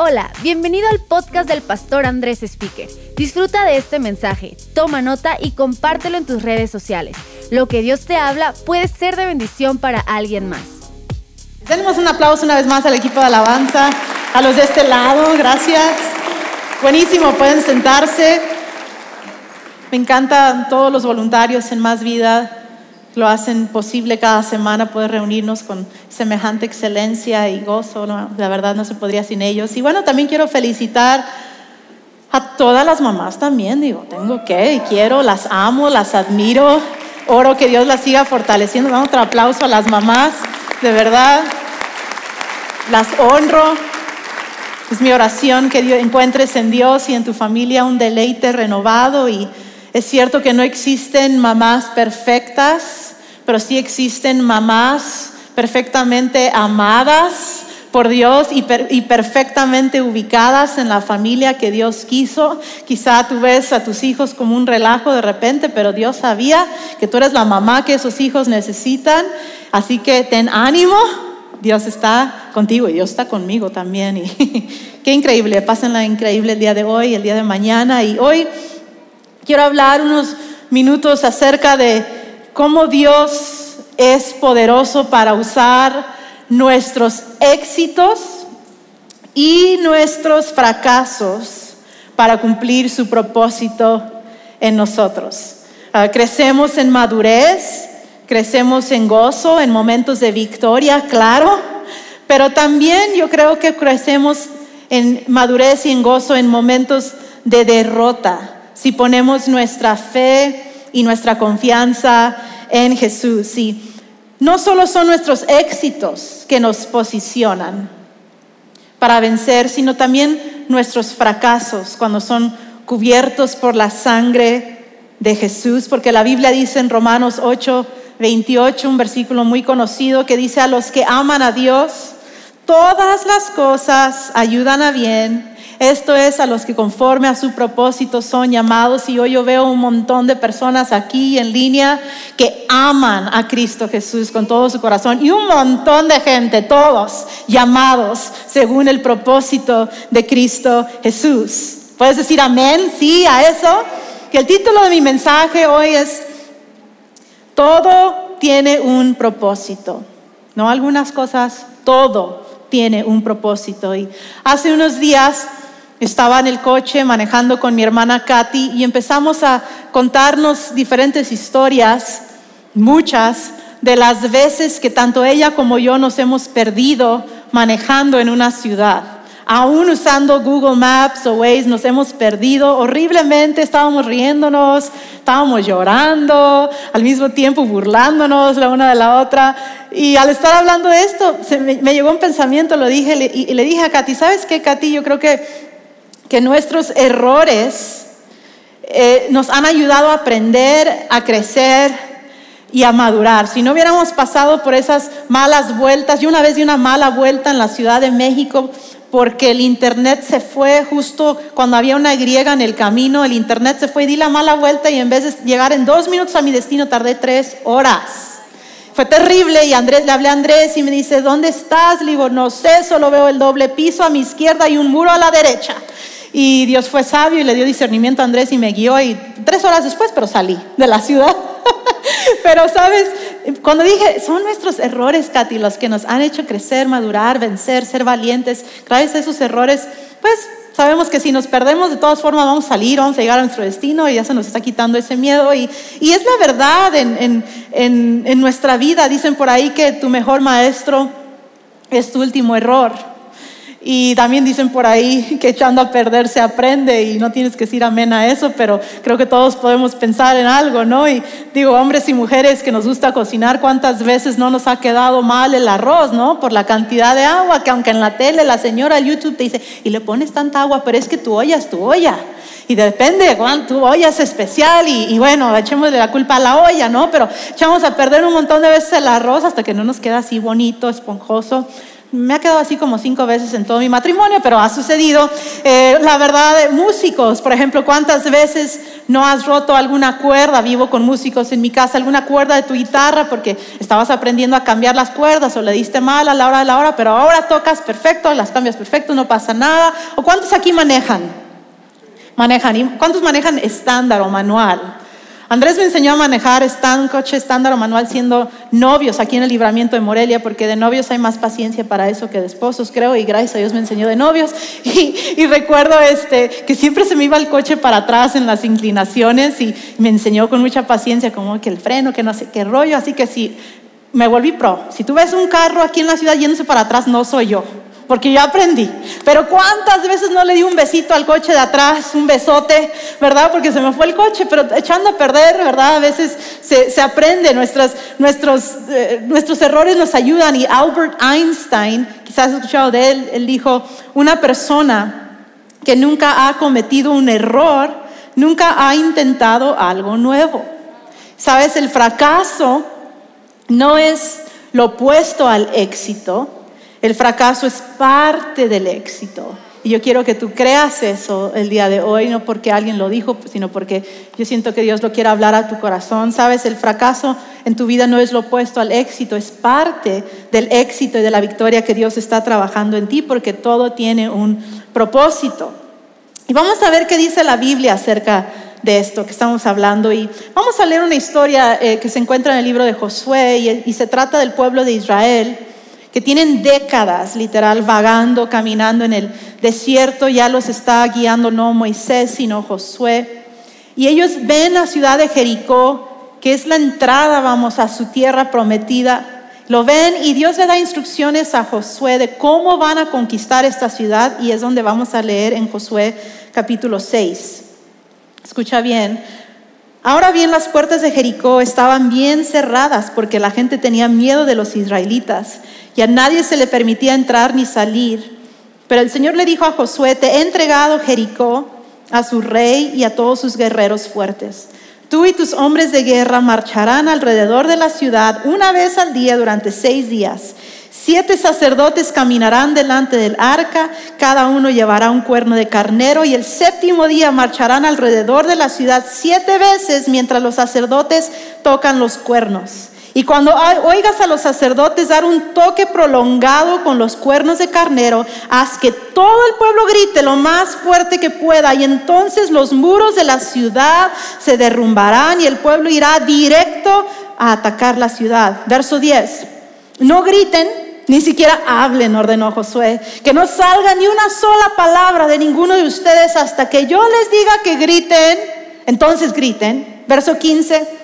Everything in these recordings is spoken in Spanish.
Hola, bienvenido al podcast del pastor Andrés Speaker. Disfruta de este mensaje, toma nota y compártelo en tus redes sociales. Lo que Dios te habla puede ser de bendición para alguien más. Tenemos un aplauso una vez más al equipo de alabanza, a los de este lado, gracias. Buenísimo, pueden sentarse. Me encantan todos los voluntarios en Más Vida lo hacen posible cada semana poder reunirnos con semejante excelencia y gozo. La verdad no se podría sin ellos. Y bueno, también quiero felicitar a todas las mamás también. Digo, tengo que, quiero, las amo, las admiro. Oro que Dios las siga fortaleciendo. Damos otro aplauso a las mamás, de verdad. Las honro. Es mi oración que encuentres en Dios y en tu familia un deleite renovado y es cierto que no existen mamás perfectas, pero sí existen mamás perfectamente amadas por Dios y, perfectamente ubicadas en la familia que Dios quiso. Quizá tú ves a tus hijos como un relajo de repente, pero Dios sabía que tú eres la mamá que esos hijos necesitan. Así que ten ánimo, Dios está contigo y Dios está conmigo también. Y qué increíble, pásenla increíble el día de hoy, el día de mañana. Y hoy quiero hablar unos minutos acerca de cómo Dios es poderoso para usar nuestros éxitos y nuestros fracasos para cumplir su propósito en nosotros. Ah, crecemos en madurez, crecemos en gozo, en momentos de victoria, claro, pero también yo creo que crecemos en madurez y en gozo en momentos de derrota si ponemos nuestra fe y nuestra confianza en Jesús. Y no solo son nuestros éxitos que nos posicionan para vencer, sino también nuestros fracasos cuando son cubiertos por la sangre de Jesús, porque la Biblia dice en Romanos 8, 28, un versículo muy conocido que dice a los que aman a Dios, todas las cosas ayudan a bien esto es a los que conforme a su propósito son llamados y hoy yo veo un montón de personas aquí en línea que aman a Cristo Jesús con todo su corazón y un montón de gente, todos llamados según el propósito de Cristo Jesús. ¿Puedes decir amén? Sí, a eso. Que el título de mi mensaje hoy es Todo tiene un propósito. No algunas cosas, todo tiene un propósito. Y hace unos días estaba en el coche manejando con mi hermana Katy y empezamos a contarnos diferentes historias, muchas, de las veces que tanto ella como yo nos hemos perdido manejando en una ciudad. Aún usando Google Maps o Waze nos hemos perdido horriblemente, estábamos riéndonos, estábamos llorando, al mismo tiempo burlándonos la una de la otra. Y al estar hablando de esto, me, llegó un pensamiento, lo dije y le dije a Katy, ¿sabes qué, Katy? Yo creo que que nuestros errores eh, nos han ayudado a aprender, a crecer y a madurar. Si no hubiéramos pasado por esas malas vueltas, yo una vez di una mala vuelta en la Ciudad de México porque el internet se fue justo cuando había una griega en el camino, el internet se fue y di la mala vuelta y en vez de llegar en dos minutos a mi destino tardé tres horas. Fue terrible y Andrés, le hablé a Andrés y me dice, ¿dónde estás? Le digo, no sé, solo veo el doble piso a mi izquierda y un muro a la derecha. Y Dios fue sabio y le dio discernimiento a Andrés y me guió y tres horas después, pero salí de la ciudad. pero sabes, cuando dije, son nuestros errores, Katy, los que nos han hecho crecer, madurar, vencer, ser valientes, gracias a esos errores, pues sabemos que si nos perdemos, de todas formas vamos a salir, vamos a llegar a nuestro destino y ya se nos está quitando ese miedo. Y, y es la verdad en, en, en, en nuestra vida. Dicen por ahí que tu mejor maestro es tu último error. Y también dicen por ahí que echando a perder se aprende y no tienes que decir amén a eso, pero creo que todos podemos pensar en algo, ¿no? Y digo, hombres y mujeres que nos gusta cocinar, ¿cuántas veces no nos ha quedado mal el arroz, ¿no? Por la cantidad de agua, que aunque en la tele la señora YouTube te dice, y le pones tanta agua, pero es que tu olla es tu olla. Y depende, Juan, tu olla es especial y, y bueno, echémosle la culpa a la olla, ¿no? Pero echamos a perder un montón de veces el arroz hasta que no nos queda así bonito, esponjoso me ha quedado así como cinco veces en todo mi matrimonio, pero ha sucedido. Eh, la verdad, músicos, por ejemplo, ¿cuántas veces no has roto alguna cuerda, vivo con músicos en mi casa, alguna cuerda de tu guitarra porque estabas aprendiendo a cambiar las cuerdas o le diste mal a la hora de la hora, pero ahora tocas perfecto, las cambias perfecto, no pasa nada. ¿O cuántos aquí manejan? Manejan. ¿Y cuántos manejan estándar o manual? Andrés me enseñó a manejar un coche estándar o manual siendo novios aquí en el libramiento de Morelia, porque de novios hay más paciencia para eso que de esposos, creo, y gracias a Dios me enseñó de novios. Y, recuerdo este, que siempre se me iba el coche para atrás en las inclinaciones y me enseñó con mucha paciencia como que el freno, que no sé qué rollo, así que sí, me volví pro. Si tú ves un carro aquí en la ciudad yéndose para atrás, no soy yo porque yo aprendí. Pero cuántas veces no le di un besito al coche de atrás, un besote, ¿verdad? Porque se me fue el coche, pero echando a perder, ¿verdad? A veces se, aprende, nuestros, nuestros, eh, nuestros errores nos ayudan. Y Albert Einstein, quizás has escuchado de él, él dijo, una persona que nunca ha cometido un error, nunca ha intentado algo nuevo. Sabes, el fracaso no es lo opuesto al éxito, el fracaso es parte del éxito. Y yo quiero que tú creas eso el día de hoy, no porque alguien lo dijo, sino porque yo siento que Dios lo quiere hablar a tu corazón. Sabes, el fracaso en tu vida no es lo opuesto al éxito, es parte del éxito y de la victoria que Dios está trabajando en ti, porque todo tiene un propósito. Y vamos a ver qué dice la Biblia acerca de esto que estamos hablando. Y vamos a leer una historia eh, que se encuentra en el libro de Josué y se trata del pueblo de Israel que tienen décadas literal vagando, caminando en el desierto, ya los está guiando no Moisés, sino Josué. Y ellos ven la ciudad de Jericó, que es la entrada, vamos, a su tierra prometida. Lo ven y Dios le da instrucciones a Josué de cómo van a conquistar esta ciudad y es donde vamos a leer en Josué capítulo 6. Escucha bien, Ahora bien, las puertas de Jericó estaban bien cerradas porque la gente tenía miedo de los israelitas y a nadie se le permitía entrar ni salir. Pero el Señor le dijo a Josué, te he entregado Jericó a su rey y a todos sus guerreros fuertes. Tú y tus hombres de guerra marcharán alrededor de la ciudad una vez al día durante seis días. Siete sacerdotes caminarán delante del arca, cada uno llevará un cuerno de carnero y el séptimo día marcharán alrededor de la ciudad siete veces mientras los sacerdotes tocan los cuernos. Y cuando oigas a los sacerdotes dar un toque prolongado con los cuernos de carnero, haz que todo el pueblo grite lo más fuerte que pueda y entonces los muros de la ciudad se derrumbarán y el pueblo irá directo a atacar la ciudad. Verso 10. No griten, ni siquiera hablen, ordenó Josué, que no salga ni una sola palabra de ninguno de ustedes hasta que yo les diga que griten. Entonces griten. Verso 15.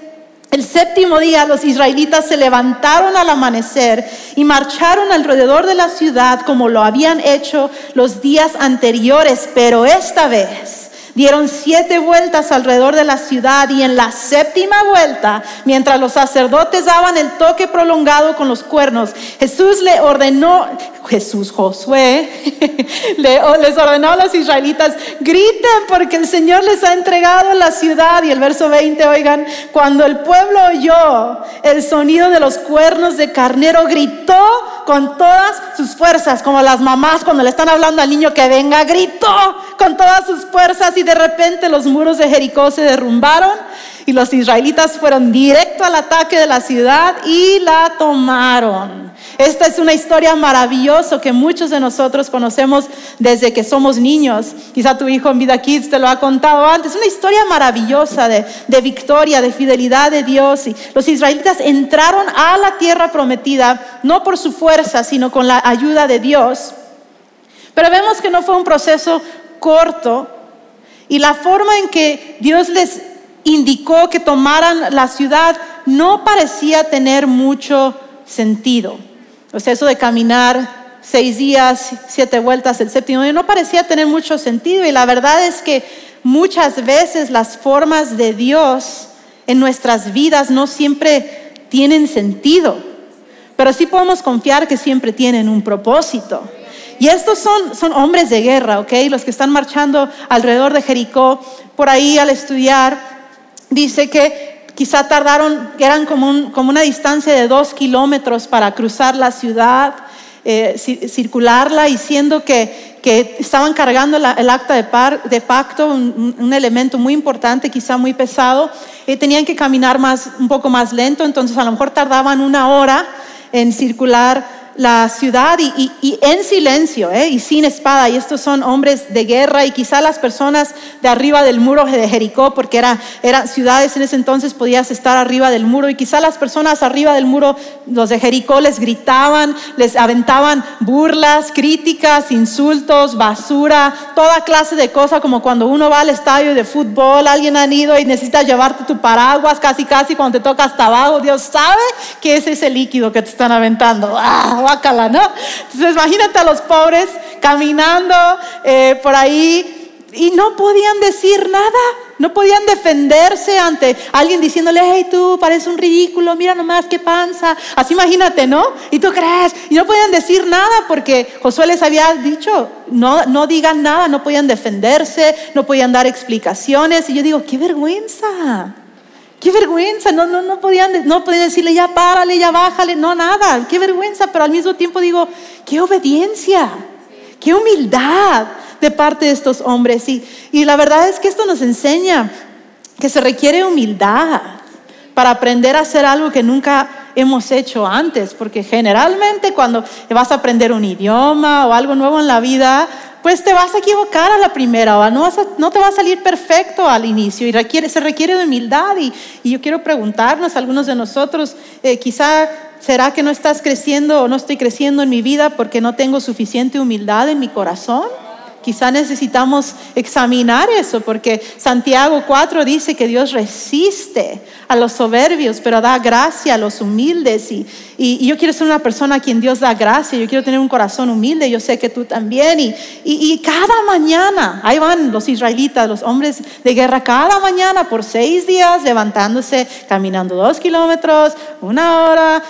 El séptimo día los israelitas se levantaron al amanecer y marcharon alrededor de la ciudad como lo habían hecho los días anteriores, pero esta vez Dieron siete vueltas alrededor de la ciudad y en la séptima vuelta, mientras los sacerdotes daban el toque prolongado con los cuernos, Jesús le ordenó, Jesús Josué, les ordenó a los israelitas, griten porque el Señor les ha entregado la ciudad. Y el verso 20, oigan, cuando el pueblo oyó el sonido de los cuernos de carnero, gritó con todas sus fuerzas, como las mamás cuando le están hablando al niño que venga, gritó con todas sus fuerzas y de repente los muros de Jericó se derrumbaron y los israelitas fueron directo al ataque de la ciudad y la tomaron. Esta es una historia maravillosa que muchos de nosotros conocemos desde que somos niños. Quizá tu hijo en Vida Kids te lo ha contado antes. Una historia maravillosa de, de victoria, de fidelidad de Dios. Y los israelitas entraron a la tierra prometida no por su fuerza, sino con la ayuda de Dios. Pero vemos que no fue un proceso corto y la forma en que Dios les indicó que tomaran la ciudad no parecía tener mucho sentido. O sea, eso de caminar seis días, siete vueltas el séptimo día no parecía tener mucho sentido. Y la verdad es que muchas veces las formas de Dios en nuestras vidas no siempre tienen sentido. Pero sí podemos confiar que siempre tienen un propósito. Y estos son, son hombres de guerra, ¿ok? Los que están marchando alrededor de Jericó, por ahí al estudiar, dice que quizá tardaron, eran como, como una distancia de dos kilómetros para cruzar la ciudad. eh, circularla y siendo que, estaban cargando el acta de, de pacto, un, elemento muy importante, quizá muy pesado, eh, tenían que caminar más, un poco más lento, entonces a lo mejor tardaban una hora en circular la ciudad y, en silencio ¿eh? y sin espada. Y estos son hombres de guerra y quizá las personas de arriba del muro de Jericó, porque eran era ciudades en ese entonces podías estar arriba del muro y quizá las personas arriba del muro, los de Jericó, les gritaban, les aventaban burlas, críticas, insultos, basura, toda clase de cosas como cuando uno va al estadio de fútbol, alguien ha ido y necesitas llevarte tu paraguas casi casi cuando te toca hasta abajo. Dios sabe que es ese líquido que te están aventando. ¡Ah! ¿No? Entonces imagínate a los pobres caminando eh, por ahí y no podían decir nada, no podían defenderse ante alguien diciéndole, hey tú, pareces un ridículo, mira nomás qué panza. Así imagínate, ¿no? Y tú crees, y no podían decir nada porque Josué les había dicho, no, no digan nada, no podían defenderse, no podían dar explicaciones. Y yo digo, qué vergüenza. Qué vergüenza, no, no, no, podían, no podían decirle ya párale, ya bájale, no nada, qué vergüenza, pero al mismo tiempo digo, qué obediencia, qué humildad de parte de estos hombres. Y, y la verdad es que esto nos enseña que se requiere humildad para aprender a hacer algo que nunca hemos hecho antes, porque generalmente cuando vas a aprender un idioma o algo nuevo en la vida, pues te vas a equivocar a la primera, o no, no te va a salir perfecto al inicio y se requiere de humildad. Y, yo quiero preguntarnos, algunos de nosotros, eh, quizá será que no estás creciendo o no estoy creciendo en mi vida porque no tengo suficiente humildad en mi corazón. Quizá necesitamos examinar eso porque Santiago 4 dice que Dios resiste a los soberbios, pero da gracia a los humildes. Y, y, yo quiero ser una persona a quien Dios da gracia, yo quiero tener un corazón humilde, yo sé que tú también. Y, y, cada mañana, ahí van los israelitas, los hombres de guerra, cada mañana por seis días levantándose, caminando dos kilómetros, una hora,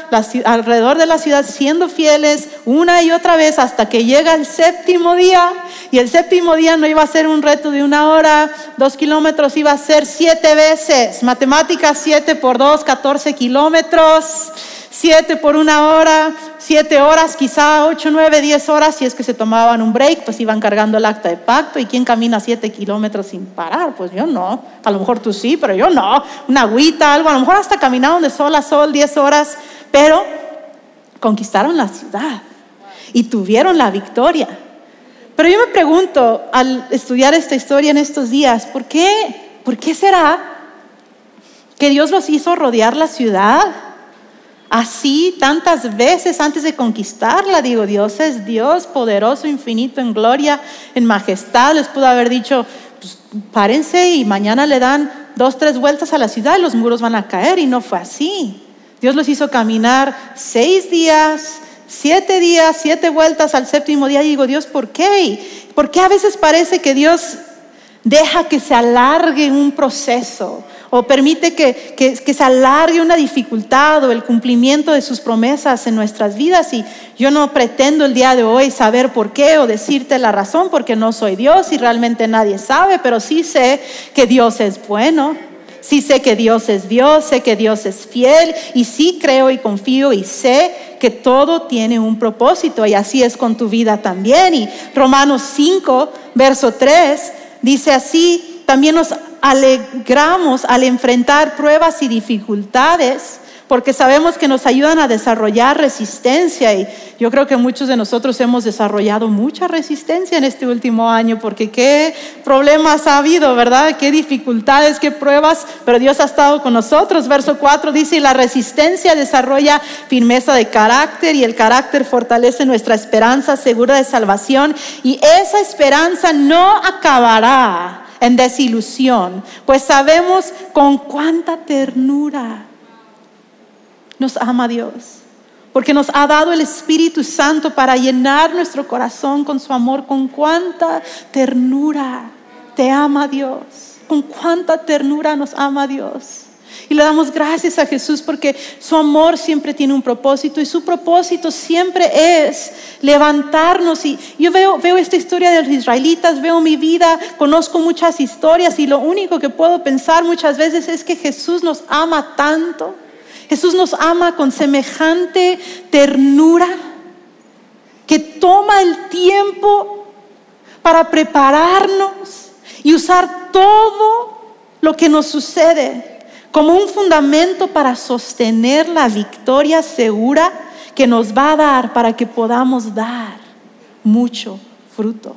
alrededor de la ciudad, siendo fieles una y otra vez hasta que llega el séptimo día. Y el séptimo día no iba a ser un reto de una hora, dos kilómetros, iba a ser siete veces. Matemáticas, siete por dos, catorce kilómetros. Siete por una hora, siete horas, quizá ocho, nueve, diez horas, si es que se tomaban un break, pues iban cargando el acta de pacto. ¿Y quién camina siete kilómetros sin parar? Pues yo no. A lo mejor tú sí, pero yo no. Una agüita, algo. A lo mejor hasta caminaron de sol a sol diez horas, pero conquistaron la ciudad y tuvieron la victoria. Pero yo me pregunto al estudiar esta historia en estos días, ¿por qué? ¿Por qué será que Dios los hizo rodear la ciudad así tantas veces antes de conquistarla? Digo, Dios es Dios poderoso, infinito, en gloria, en majestad. Les pudo haber dicho, pues, párense y mañana le dan dos, tres vueltas a la ciudad y los muros van a caer. Y no fue así. Dios los hizo caminar seis días Siete días, siete vueltas al séptimo día y digo, Dios, ¿por qué? ¿Por qué a veces parece que Dios deja que se alargue un proceso o permite que, que, se alargue una dificultad o el cumplimiento de sus promesas en nuestras vidas? Y yo no pretendo el día de hoy saber por qué o decirte la razón porque no soy Dios y realmente nadie sabe, pero sí sé que Dios es bueno. Sí sé que Dios es Dios, sé que Dios es fiel y sí creo y confío y sé que todo tiene un propósito y así es con tu vida también. Y Romanos 5, verso 3 dice así, también nos alegramos al enfrentar pruebas y dificultades porque sabemos que nos ayudan a desarrollar resistencia y yo creo que muchos de nosotros hemos desarrollado mucha resistencia en este último año porque qué problemas ha habido, ¿verdad? Qué dificultades, qué pruebas, pero Dios ha estado con nosotros. Verso 4 dice, y la resistencia desarrolla firmeza de carácter y el carácter fortalece nuestra esperanza segura de salvación y esa esperanza no acabará en desilusión, pues sabemos con cuánta ternura nos ama Dios, porque nos ha dado el Espíritu Santo para llenar nuestro corazón con su amor, con cuánta ternura te ama Dios, con cuánta ternura nos ama Dios. Y le damos gracias a Jesús porque su amor siempre tiene un propósito y su propósito siempre es levantarnos. Y yo veo, veo esta historia de los israelitas, veo mi vida, conozco muchas historias y lo único que puedo pensar muchas veces es que Jesús nos ama tanto Jesús nos ama con semejante ternura que toma el tiempo para prepararnos y usar todo lo que nos sucede como un fundamento para sostener la victoria segura que nos va a dar para que podamos dar mucho fruto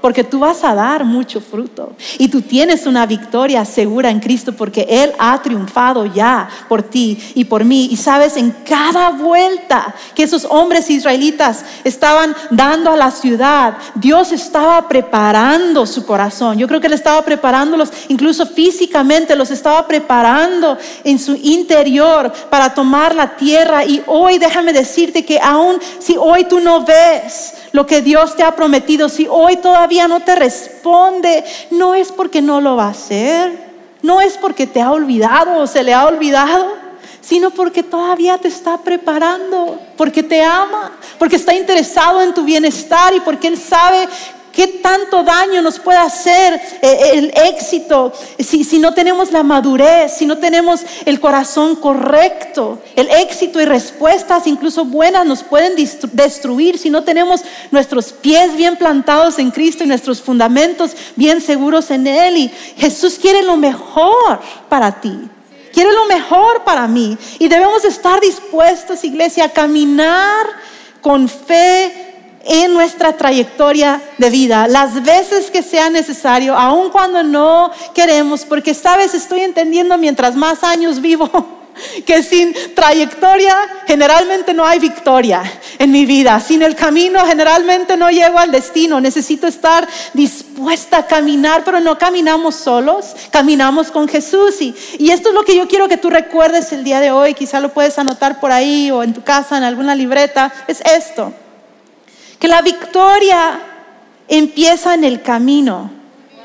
porque tú vas a dar mucho fruto. Y tú tienes una victoria segura en Cristo porque Él ha triunfado ya por ti y por mí. Y sabes, en cada vuelta que esos hombres israelitas estaban dando a la ciudad, Dios estaba preparando su corazón. Yo creo que Él estaba preparándolos, incluso físicamente, los estaba preparando en su interior para tomar la tierra. Y hoy déjame decirte que aún si hoy tú no ves lo que Dios te ha prometido, si hoy todavía no te responde, no es porque no lo va a hacer, no es porque te ha olvidado o se le ha olvidado, sino porque todavía te está preparando, porque te ama, porque está interesado en tu bienestar y porque Él sabe ¿Qué tanto daño nos puede hacer eh, el éxito si, no tenemos la madurez, si no tenemos el corazón correcto? El éxito y respuestas, incluso buenas, nos pueden destruir si no tenemos nuestros pies bien plantados en Cristo y nuestros fundamentos bien seguros en Él. Y Jesús quiere lo mejor para ti. Quiere lo mejor para mí. Y debemos estar dispuestos, iglesia, a caminar con fe en nuestra trayectoria de vida, las veces que sea necesario, aun cuando no queremos, porque sabes, estoy entendiendo mientras más años vivo, que sin trayectoria generalmente no hay victoria en mi vida. Sin el camino generalmente no llego al destino. Necesito estar dispuesta a caminar, pero no caminamos solos, caminamos con Jesús. Y, y esto es lo que yo quiero que tú recuerdes el día de hoy. Quizá lo puedes anotar por ahí o en tu casa, en alguna libreta. Es esto que la victoria empieza en el camino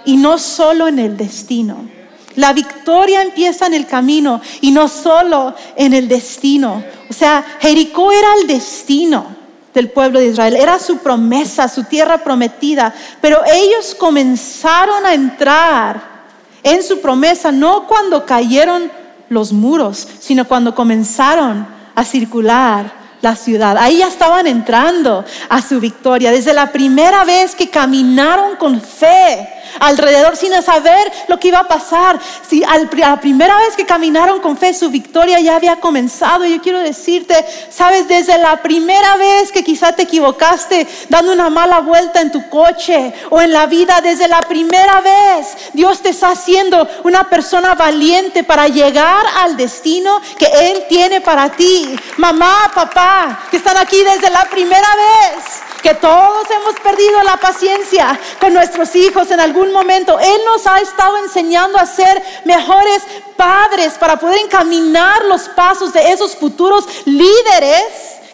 y no solo en el destino. La victoria empieza en el camino y no solo en el destino. O sea, Jericó era el destino del pueblo de Israel, era su promesa, su tierra prometida, pero ellos comenzaron a entrar en su promesa no cuando cayeron los muros, sino cuando comenzaron a circular la ciudad. Ahí ya estaban entrando a su victoria. Desde la primera vez que caminaron con fe alrededor sin saber lo que iba a pasar. Si la primera vez que caminaron con fe, su victoria ya había comenzado. Yo quiero decirte, sabes, desde la primera vez que quizá te equivocaste dando una mala vuelta en tu coche o en la vida, desde la primera vez, Dios te está haciendo una persona valiente para llegar al destino que Él tiene para ti. Mamá, papá, que están aquí desde la primera vez que todos hemos perdido la paciencia con nuestros hijos en algún momento. Él nos ha estado enseñando a ser mejores padres para poder encaminar los pasos de esos futuros líderes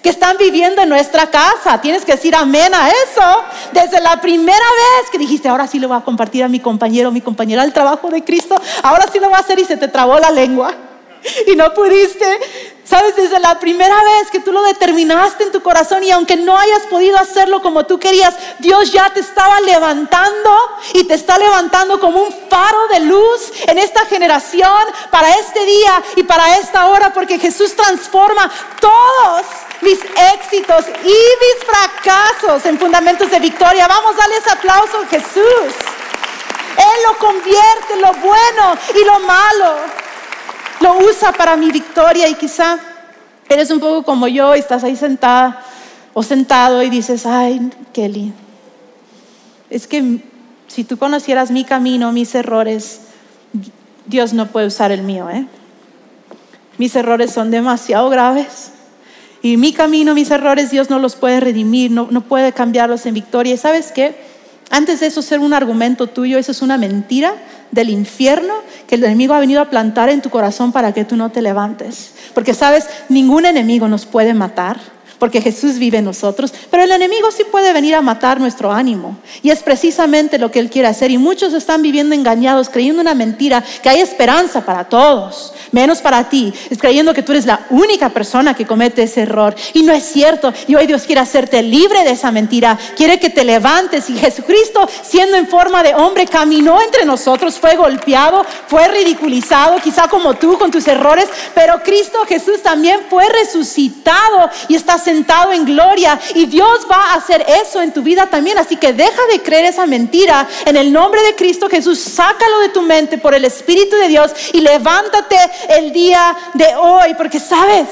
que están viviendo en nuestra casa. Tienes que decir amén a eso. Desde la primera vez que dijiste, ahora sí lo voy a compartir a mi compañero, mi compañera del trabajo de Cristo, ahora sí lo voy a hacer y se te trabó la lengua y no pudiste. Sabes, desde la primera vez que tú lo determinaste en tu corazón y aunque no hayas podido hacerlo como tú querías, Dios ya te estaba levantando y te está levantando como un faro de luz en esta generación para este día y para esta hora, porque Jesús transforma todos mis éxitos y mis fracasos en fundamentos de victoria. Vamos a darles aplauso a Jesús. Él lo convierte lo bueno y lo malo lo usa para mi victoria y quizá eres un poco como yo y estás ahí sentada o sentado y dices, ay, Kelly, es que si tú conocieras mi camino, mis errores, Dios no puede usar el mío, ¿eh? Mis errores son demasiado graves. Y mi camino, mis errores, Dios no los puede redimir, no, no puede cambiarlos en victoria. ¿Y sabes qué? Antes de eso ser un argumento tuyo, eso es una mentira del infierno que el enemigo ha venido a plantar en tu corazón para que tú no te levantes. Porque sabes, ningún enemigo nos puede matar porque Jesús vive en nosotros, pero el enemigo sí puede venir a matar nuestro ánimo. Y es precisamente lo que él quiere hacer. Y muchos están viviendo engañados, creyendo una mentira, que hay esperanza para todos, menos para ti, es creyendo que tú eres la única persona que comete ese error. Y no es cierto. Y hoy Dios quiere hacerte libre de esa mentira, quiere que te levantes. Y Jesucristo, siendo en forma de hombre, caminó entre nosotros, fue golpeado, fue ridiculizado, quizá como tú con tus errores, pero Cristo Jesús también fue resucitado y está sentado sentado en gloria y Dios va a hacer eso en tu vida también. Así que deja de creer esa mentira. En el nombre de Cristo Jesús, sácalo de tu mente por el Espíritu de Dios y levántate el día de hoy, porque sabes.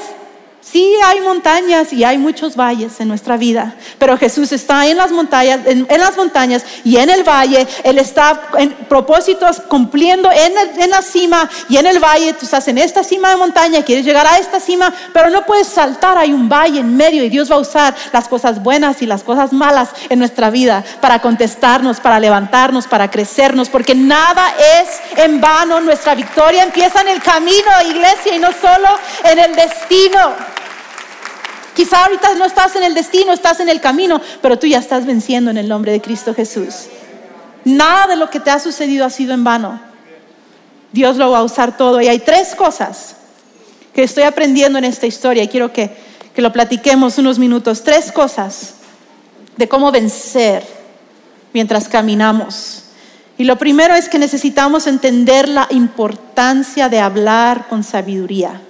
Sí hay montañas y hay muchos valles en nuestra vida, pero Jesús está en las montañas, en, las montañas y en el valle. Él está en propósitos cumpliendo en, en, la cima y en el valle. Tú estás en esta cima de montaña, quieres llegar a esta cima, pero no puedes saltar. Hay un valle en medio y Dios va a usar las cosas buenas y las cosas malas en nuestra vida para contestarnos, para levantarnos, para crecernos, porque nada es en vano. Nuestra victoria empieza en el camino, iglesia, y no solo en el destino. Quizá ahorita no estás en el destino, estás en el camino, pero tú ya estás venciendo en el nombre de Cristo Jesús. Nada de lo que te ha sucedido ha sido en vano. Dios lo va a usar todo. Y hay tres cosas que estoy aprendiendo en esta historia y quiero que, que lo platiquemos unos minutos. Tres cosas de cómo vencer mientras caminamos. Y lo primero es que necesitamos entender la importancia de hablar con sabiduría.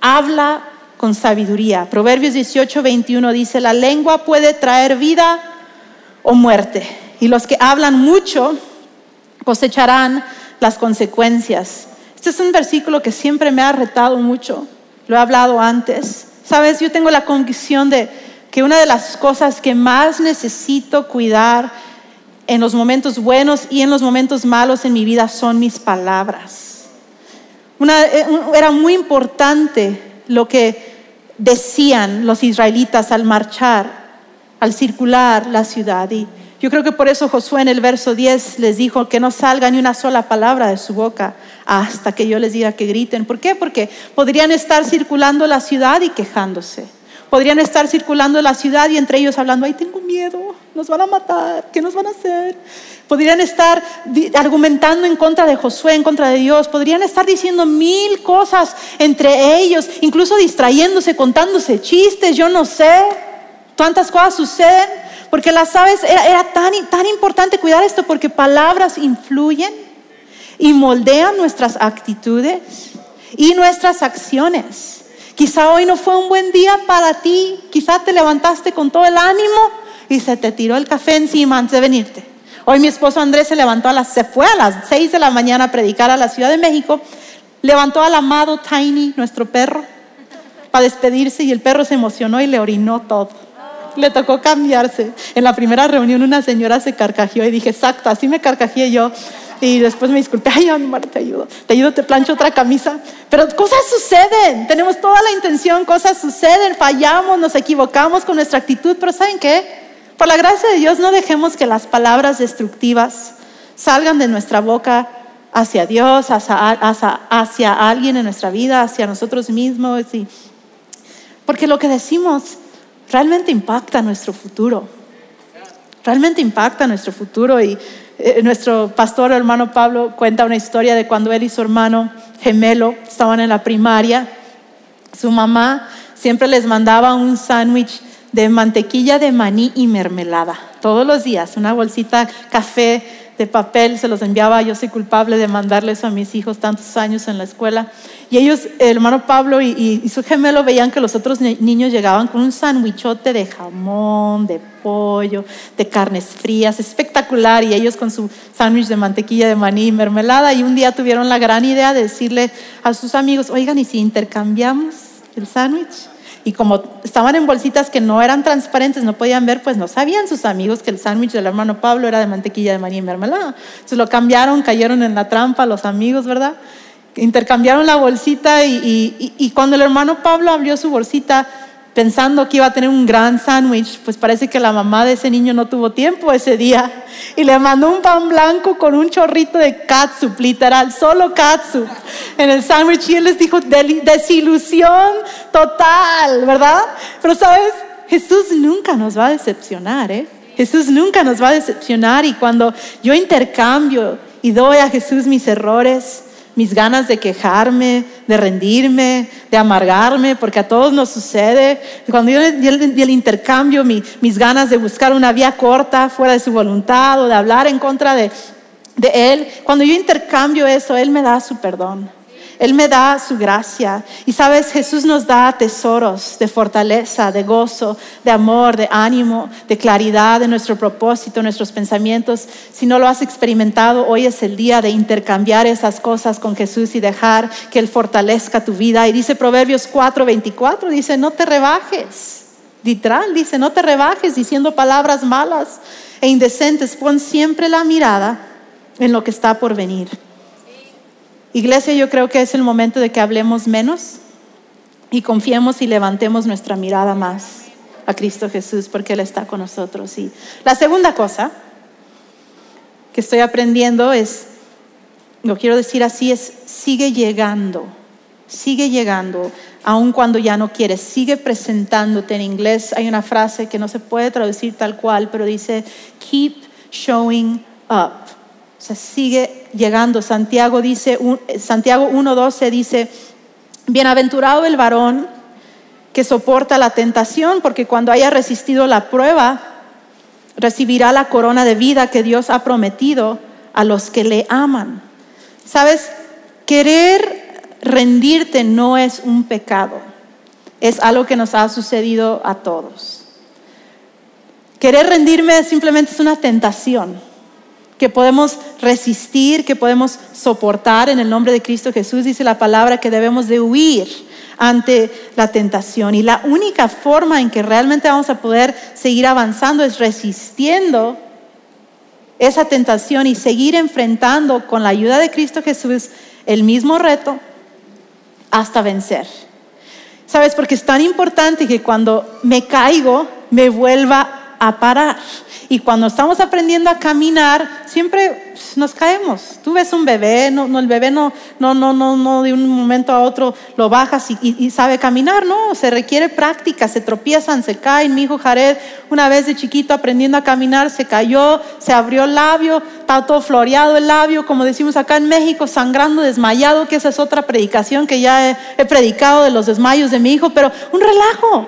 Habla con sabiduría. Proverbios 18, 21 dice, la lengua puede traer vida o muerte. Y los que hablan mucho cosecharán las consecuencias. Este es un versículo que siempre me ha retado mucho. Lo he hablado antes. Sabes, yo tengo la convicción de que una de las cosas que más necesito cuidar en los momentos buenos y en los momentos malos en mi vida son mis palabras. Eh, era muy importante lo que decían los israelitas al marchar, al circular la ciudad. Y yo creo que por eso Josué en el verso 10 les dijo que no salga ni una sola palabra de su boca hasta que yo les diga que griten. ¿Por qué? Porque podrían estar circulando la ciudad y quejándose. Podrían estar circulando la ciudad y entre ellos hablando, ay, tengo miedo, nos van a matar, ¿qué nos van a hacer? Podrían estar argumentando en contra de Josué, en contra de Dios. Podrían estar diciendo mil cosas entre ellos, incluso distrayéndose, contándose chistes, yo no sé. Tantas cosas suceden porque las sabes, era, era tan, tan importante cuidar esto porque palabras influyen y moldean nuestras actitudes y nuestras acciones. Quizá hoy no fue un buen día para ti, quizá te levantaste con todo el ánimo y se te tiró el café encima antes de venirte. Hoy mi esposo Andrés se levantó a las, se fue a las 6 de la mañana a predicar a la Ciudad de México, levantó al amado Tiny, nuestro perro, para despedirse y el perro se emocionó y le orinó todo. Le tocó cambiarse. En la primera reunión una señora se carcajeó y dije, exacto, así me carcajeé yo. Y después me disculpé, ay, Anímar, te ayudo, te ayudo, te plancho otra camisa. Pero cosas suceden, tenemos toda la intención, cosas suceden, fallamos, nos equivocamos con nuestra actitud, pero ¿saben qué? Por la gracia de Dios no dejemos que las palabras destructivas salgan de nuestra boca hacia Dios, hacia, alguien en nuestra vida, hacia nosotros mismos. porque lo que decimos realmente impacta nuestro futuro. Realmente impacta nuestro futuro. Y eh, nuestro pastor hermano Pablo cuenta una historia de cuando él y su hermano gemelo estaban en la primaria. Su mamá siempre les mandaba un sándwich de mantequilla de maní y mermelada. Todos los días, una bolsita café de papel, se los enviaba. Yo soy culpable de mandarles a mis hijos tantos años en la escuela. Y ellos, el hermano Pablo y, su gemelo, veían que los otros niños llegaban con un sandwichote de jamón, de pollo, de carnes frías, espectacular. Y ellos con su sándwich de mantequilla de maní y mermelada. Y un día tuvieron la gran idea de decirle a sus amigos, oigan, ¿y si intercambiamos el sándwich? Y como estaban en bolsitas que no eran transparentes, no podían ver, pues no sabían sus amigos que el sándwich del hermano Pablo era de mantequilla de maní y mermelada. Entonces lo cambiaron, cayeron en la trampa los amigos, ¿verdad? Intercambiaron la bolsita y, y cuando el hermano Pablo abrió su bolsita, pensando que iba a tener un gran sándwich, pues parece que la mamá de ese niño no tuvo tiempo ese día y le mandó un pan blanco con un chorrito de catsup, literal, solo catsup en el sándwich y él les dijo desilusión total, ¿verdad? Pero sabes, Jesús nunca nos va a decepcionar, ¿eh? Jesús nunca nos va a decepcionar y cuando yo intercambio y doy a Jesús mis errores, mis ganas de quejarme, de rendirme, de amargarme, porque a todos nos sucede. Cuando yo di el, intercambio, mis ganas de buscar una vía corta fuera de su voluntad o de hablar en contra de, de Él, cuando yo intercambio eso, Él me da su perdón. Él me da su gracia. Y sabes, Jesús nos da tesoros de fortaleza, de gozo, de amor, de ánimo, de claridad de nuestro propósito, nuestros pensamientos. Si no lo has experimentado, hoy es el día de intercambiar esas cosas con Jesús y dejar que Él fortalezca tu vida. Y dice Proverbios 4:24, dice, no te rebajes. Literal, dice, no te rebajes diciendo palabras malas e indecentes. Pon siempre la mirada en lo que está por venir. Iglesia, yo creo que es el momento de que hablemos menos y confiemos y levantemos nuestra mirada más a Cristo Jesús porque Él está con nosotros. Y la segunda cosa que estoy aprendiendo es, lo quiero decir así, es sigue llegando, sigue llegando, aun cuando ya no quieres, sigue presentándote. En inglés hay una frase que no se puede traducir tal cual, pero dice, keep showing up. O sea, sigue llegando. Santiago dice, Santiago 1.12 dice, bienaventurado el varón que soporta la tentación, porque cuando haya resistido la prueba, recibirá la corona de vida que Dios ha prometido a los que le aman. ¿Sabes? Querer rendirte no es un pecado, es algo que nos ha sucedido a todos. Querer rendirme simplemente es una tentación que podemos resistir, que podemos soportar en el nombre de Cristo Jesús. Dice la palabra que debemos de huir ante la tentación. Y la única forma en que realmente vamos a poder seguir avanzando es resistiendo esa tentación y seguir enfrentando con la ayuda de Cristo Jesús el mismo reto hasta vencer. ¿Sabes? Porque es tan importante que cuando me caigo me vuelva a parar. Y cuando estamos aprendiendo a caminar, siempre nos caemos. Tú ves un bebé, no, no el bebé no, no, no, no, no, de un momento a otro lo bajas y, sabe caminar, no, se requiere práctica, se tropiezan, se caen. Mi hijo Jared, una vez de chiquito aprendiendo a caminar, se cayó, se abrió el labio, estaba todo floreado el labio, como decimos acá en México, sangrando, desmayado, que esa es otra predicación que ya he, he predicado de los desmayos de mi hijo, pero un relajo.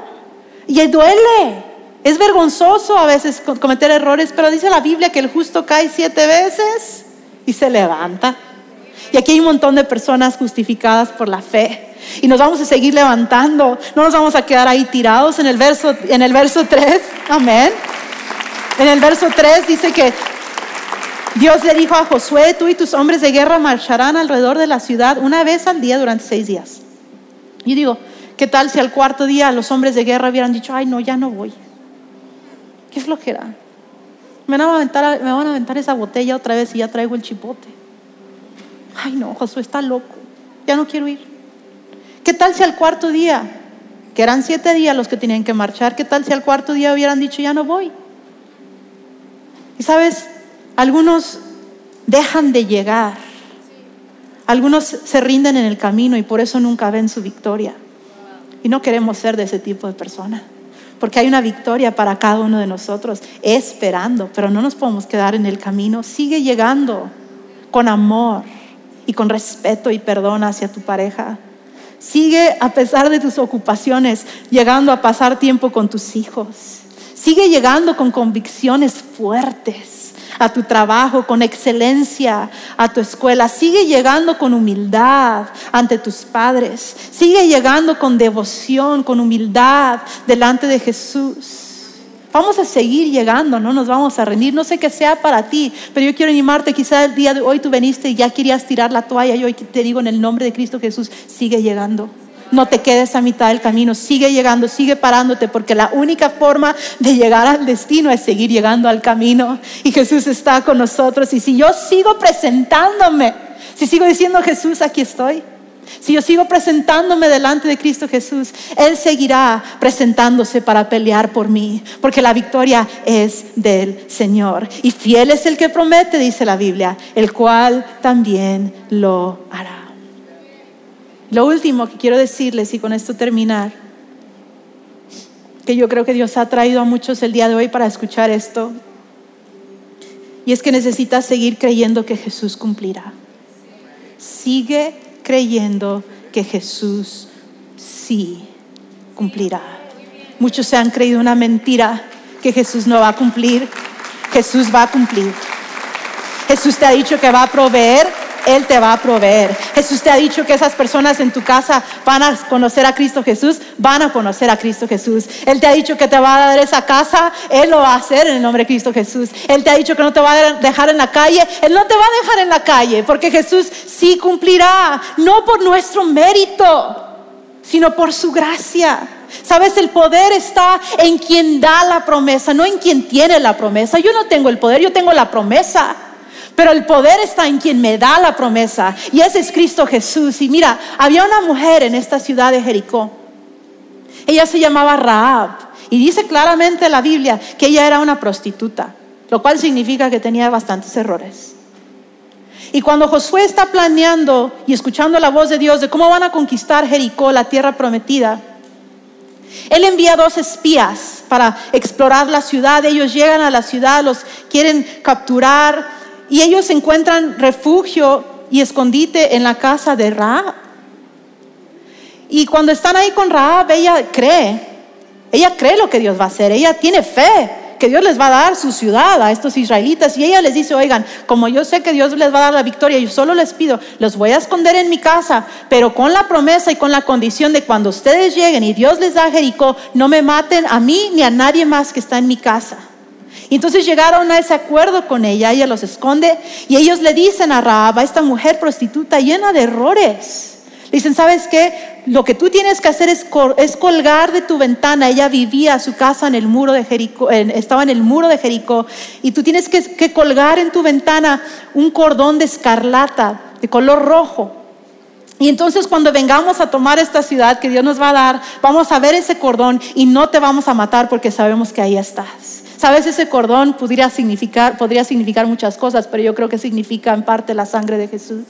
Y duele. Es vergonzoso a veces cometer errores, pero dice la Biblia que el justo cae siete veces y se levanta. Y aquí hay un montón de personas justificadas por la fe. Y nos vamos a seguir levantando. No nos vamos a quedar ahí tirados en el verso, en el verso 3. Amén. En el verso 3 dice que Dios le dijo a Josué, tú y tus hombres de guerra marcharán alrededor de la ciudad una vez al día durante seis días. Y digo, ¿qué tal si al cuarto día los hombres de guerra hubieran dicho, ay no, ya no voy? Qué flojera. Me van, a aventar, me van a aventar esa botella otra vez y ya traigo el chipote. Ay, no, Josué está loco. Ya no quiero ir. ¿Qué tal si al cuarto día, que eran siete días los que tenían que marchar, qué tal si al cuarto día hubieran dicho, ya no voy? Y sabes, algunos dejan de llegar. Algunos se rinden en el camino y por eso nunca ven su victoria. Y no queremos ser de ese tipo de personas porque hay una victoria para cada uno de nosotros, esperando, pero no nos podemos quedar en el camino, sigue llegando con amor y con respeto y perdón hacia tu pareja. Sigue a pesar de tus ocupaciones, llegando a pasar tiempo con tus hijos. Sigue llegando con convicciones fuertes a tu trabajo, con excelencia a tu escuela. Sigue llegando con humildad ante tus padres. Sigue llegando con devoción, con humildad delante de Jesús. Vamos a seguir llegando, no nos vamos a rendir. No sé qué sea para ti, pero yo quiero animarte. Quizá el día de hoy tú veniste y ya querías tirar la toalla. Yo hoy te digo en el nombre de Cristo Jesús, sigue llegando. No te quedes a mitad del camino, sigue llegando, sigue parándote, porque la única forma de llegar al destino es seguir llegando al camino. Y Jesús está con nosotros. Y si yo sigo presentándome, si sigo diciendo Jesús, aquí estoy. Si yo sigo presentándome delante de Cristo Jesús, Él seguirá presentándose para pelear por mí, porque la victoria es del Señor. Y fiel es el que promete, dice la Biblia, el cual también lo hará. Lo último que quiero decirles, y con esto terminar, que yo creo que Dios ha traído a muchos el día de hoy para escuchar esto, y es que necesitas seguir creyendo que Jesús cumplirá. Sigue creyendo que Jesús sí cumplirá. Muchos se han creído una mentira que Jesús no va a cumplir. Jesús va a cumplir. Jesús te ha dicho que va a proveer Él te va a proveer. Jesús te ha dicho que esas personas en tu casa van a conocer a Cristo Jesús, van a conocer a Cristo Jesús. Él te ha dicho que te va a dar esa casa, Él lo va a hacer en el nombre de Cristo Jesús. Él te ha dicho que no te va a dejar en la calle, Él no te va a dejar en la calle, porque Jesús sí cumplirá, no por nuestro mérito, sino por su gracia. Sabes, el poder está en quien da la promesa, no en quien tiene la promesa. Yo no tengo el poder, yo tengo la promesa. Pero el poder está en quien me da la promesa. Y ese es Cristo Jesús. Y mira, había una mujer en esta ciudad de Jericó. Ella se llamaba Raab. Y dice claramente la Biblia que ella era una prostituta. Lo cual significa que tenía bastantes errores. Y cuando Josué está planeando y escuchando la voz de Dios de cómo van a conquistar Jericó, la tierra prometida, él envía dos espías para explorar la ciudad. Ellos llegan a la ciudad, los quieren capturar y ellos encuentran refugio y escondite en la casa de Raab. Y cuando están ahí con Raab, ella cree, ella cree lo que Dios va a hacer, ella tiene fe que Dios les va a dar su ciudad a estos israelitas. Y ella les dice, oigan, como yo sé que Dios les va a dar la victoria, yo solo les pido, los voy a esconder en mi casa, pero con la promesa y con la condición de cuando ustedes lleguen y Dios les da Jericó, no me maten a mí ni a nadie más que está en mi casa. Y entonces llegaron a ese acuerdo con ella, ella los esconde y ellos le dicen a Rahab, a esta mujer prostituta llena de errores, dicen, ¿sabes qué? Lo que tú tienes que hacer es, colgar de tu ventana. Ella vivía su casa en el muro de Jericó, estaba en el muro de Jericó. Y tú tienes que colgar en tu ventana un cordón de escarlata, de color rojo. Y entonces cuando vengamos a tomar esta ciudad que Dios nos va a dar, vamos a ver ese cordón y no te vamos a matar porque sabemos que ahí estás. Sabes, ese cordón significar, podría significar muchas cosas, pero yo creo que significa en parte la sangre de Jesús,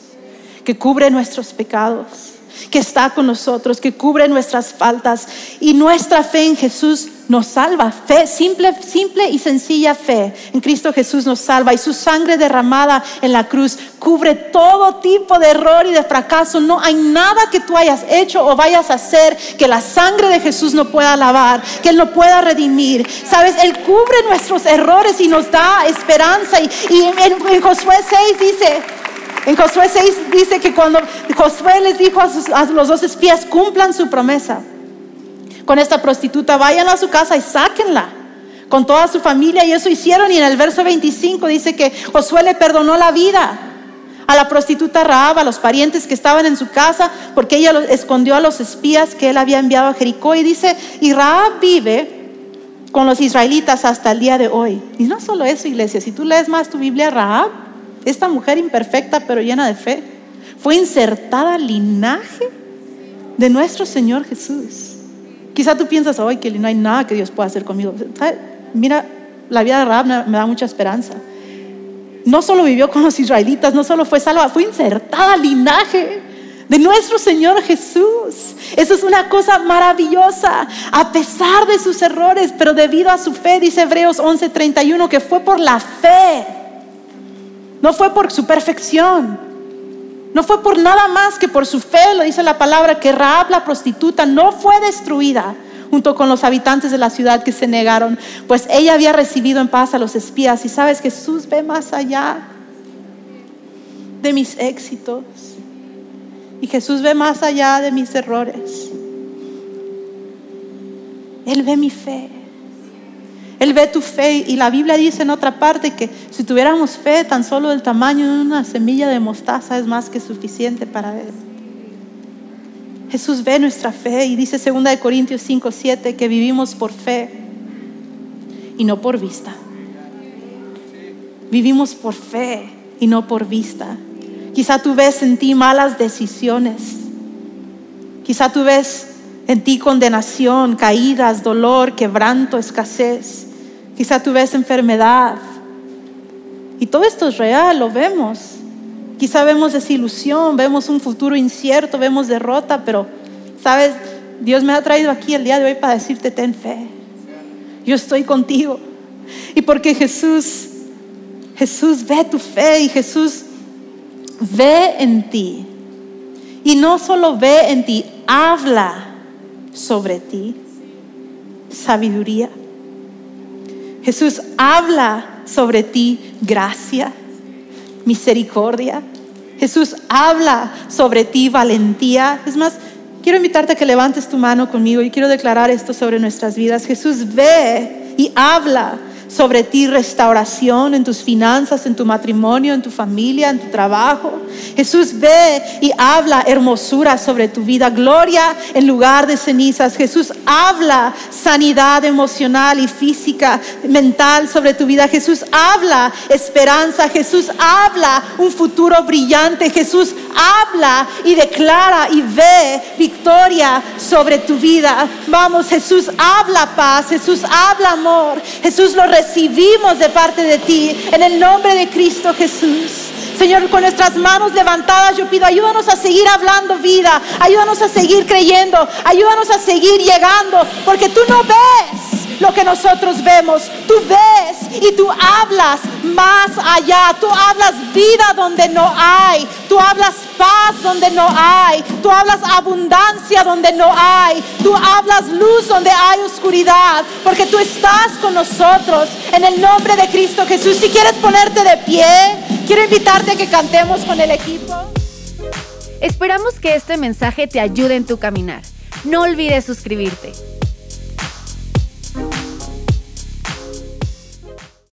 que cubre nuestros pecados que está con nosotros, que cubre nuestras faltas. Y nuestra fe en Jesús nos salva. Fe, simple, simple y sencilla fe en Cristo Jesús nos salva. Y su sangre derramada en la cruz cubre todo tipo de error y de fracaso. No hay nada que tú hayas hecho o vayas a hacer que la sangre de Jesús no pueda lavar, que Él no pueda redimir. Sabes, Él cubre nuestros errores y nos da esperanza. Y, en, en Josué 6 dice, en Josué 6 dice que cuando Josué les dijo a, los dos espías, cumplan su promesa con esta prostituta, vayan a su casa y sáquenla con toda su familia. Y eso hicieron. Y en el verso 25 dice que Josué le perdonó la vida a la prostituta Raab, a los parientes que estaban en su casa, porque ella escondió a los espías que él había enviado a Jericó. Y dice, y Raab vive con los israelitas hasta el día de hoy. Y no solo eso, iglesia, si tú lees más tu Biblia, Raab esta mujer imperfecta pero llena de fe fue insertada al linaje de nuestro Señor Jesús. Quizá tú piensas, hoy que no hay nada que Dios pueda hacer conmigo. Mira, la vida de Rahab me da mucha esperanza. No solo vivió con los israelitas, no solo fue salva, fue insertada al linaje de nuestro Señor Jesús. Eso es una cosa maravillosa, a pesar de sus errores, pero debido a su fe, dice Hebreos 11:31, que fue por la fe no fue por su perfección. No fue por nada más que por su fe, lo dice la palabra, que Raab la prostituta no fue destruida junto con los habitantes de la ciudad que se negaron, pues ella había recibido en paz a los espías. Y sabes, Jesús ve más allá de mis éxitos. Y Jesús ve más allá de mis errores. Él ve mi fe. Él ve tu fe y la Biblia dice en otra parte que si tuviéramos fe tan solo del tamaño de una semilla de mostaza es más que suficiente para Él. Jesús ve nuestra fe y dice 2 Corintios 5, 7 que vivimos por fe y no por vista. Vivimos por fe y no por vista. Quizá tú ves en ti malas decisiones. Quizá tú ves en ti condenación, caídas, dolor, quebranto, escasez. Quizá tú ves enfermedad. Y todo esto es real, lo vemos. Quizá vemos desilusión, vemos un futuro incierto, vemos derrota, pero, ¿sabes? Dios me ha traído aquí el día de hoy para decirte, ten fe. Yo estoy contigo. Y porque Jesús, Jesús ve tu fe y Jesús ve en ti. Y no solo ve en ti, habla sobre ti sabiduría. Jesús habla sobre ti gracia, misericordia. Jesús habla sobre ti valentía. Es más, quiero invitarte a que levantes tu mano conmigo y quiero declarar esto sobre nuestras vidas. Jesús ve y habla sobre ti restauración en tus finanzas, en tu matrimonio, en tu familia, en tu trabajo. Jesús ve y habla hermosura sobre tu vida, gloria en lugar de cenizas. Jesús habla sanidad emocional y física, mental sobre tu vida. Jesús habla esperanza. Jesús habla un futuro brillante. Jesús habla y declara y ve victoria sobre tu vida. Vamos, Jesús habla paz. Jesús habla amor. Jesús lo recibimos de parte de ti en el nombre de Cristo Jesús. Señor, con nuestras manos levantadas yo pido, ayúdanos a seguir hablando vida, ayúdanos a seguir creyendo, ayúdanos a seguir llegando, porque tú no ves lo que nosotros vemos, tú ves y tú hablas más allá, tú hablas vida donde no hay, tú hablas paz donde no hay, tú hablas abundancia donde no hay, tú hablas luz donde hay oscuridad, porque tú estás con nosotros en el nombre de Cristo Jesús. Si quieres ponerte de pie, quiero invitarte a que cantemos con el equipo. Esperamos que este mensaje te ayude en tu caminar. No olvides suscribirte.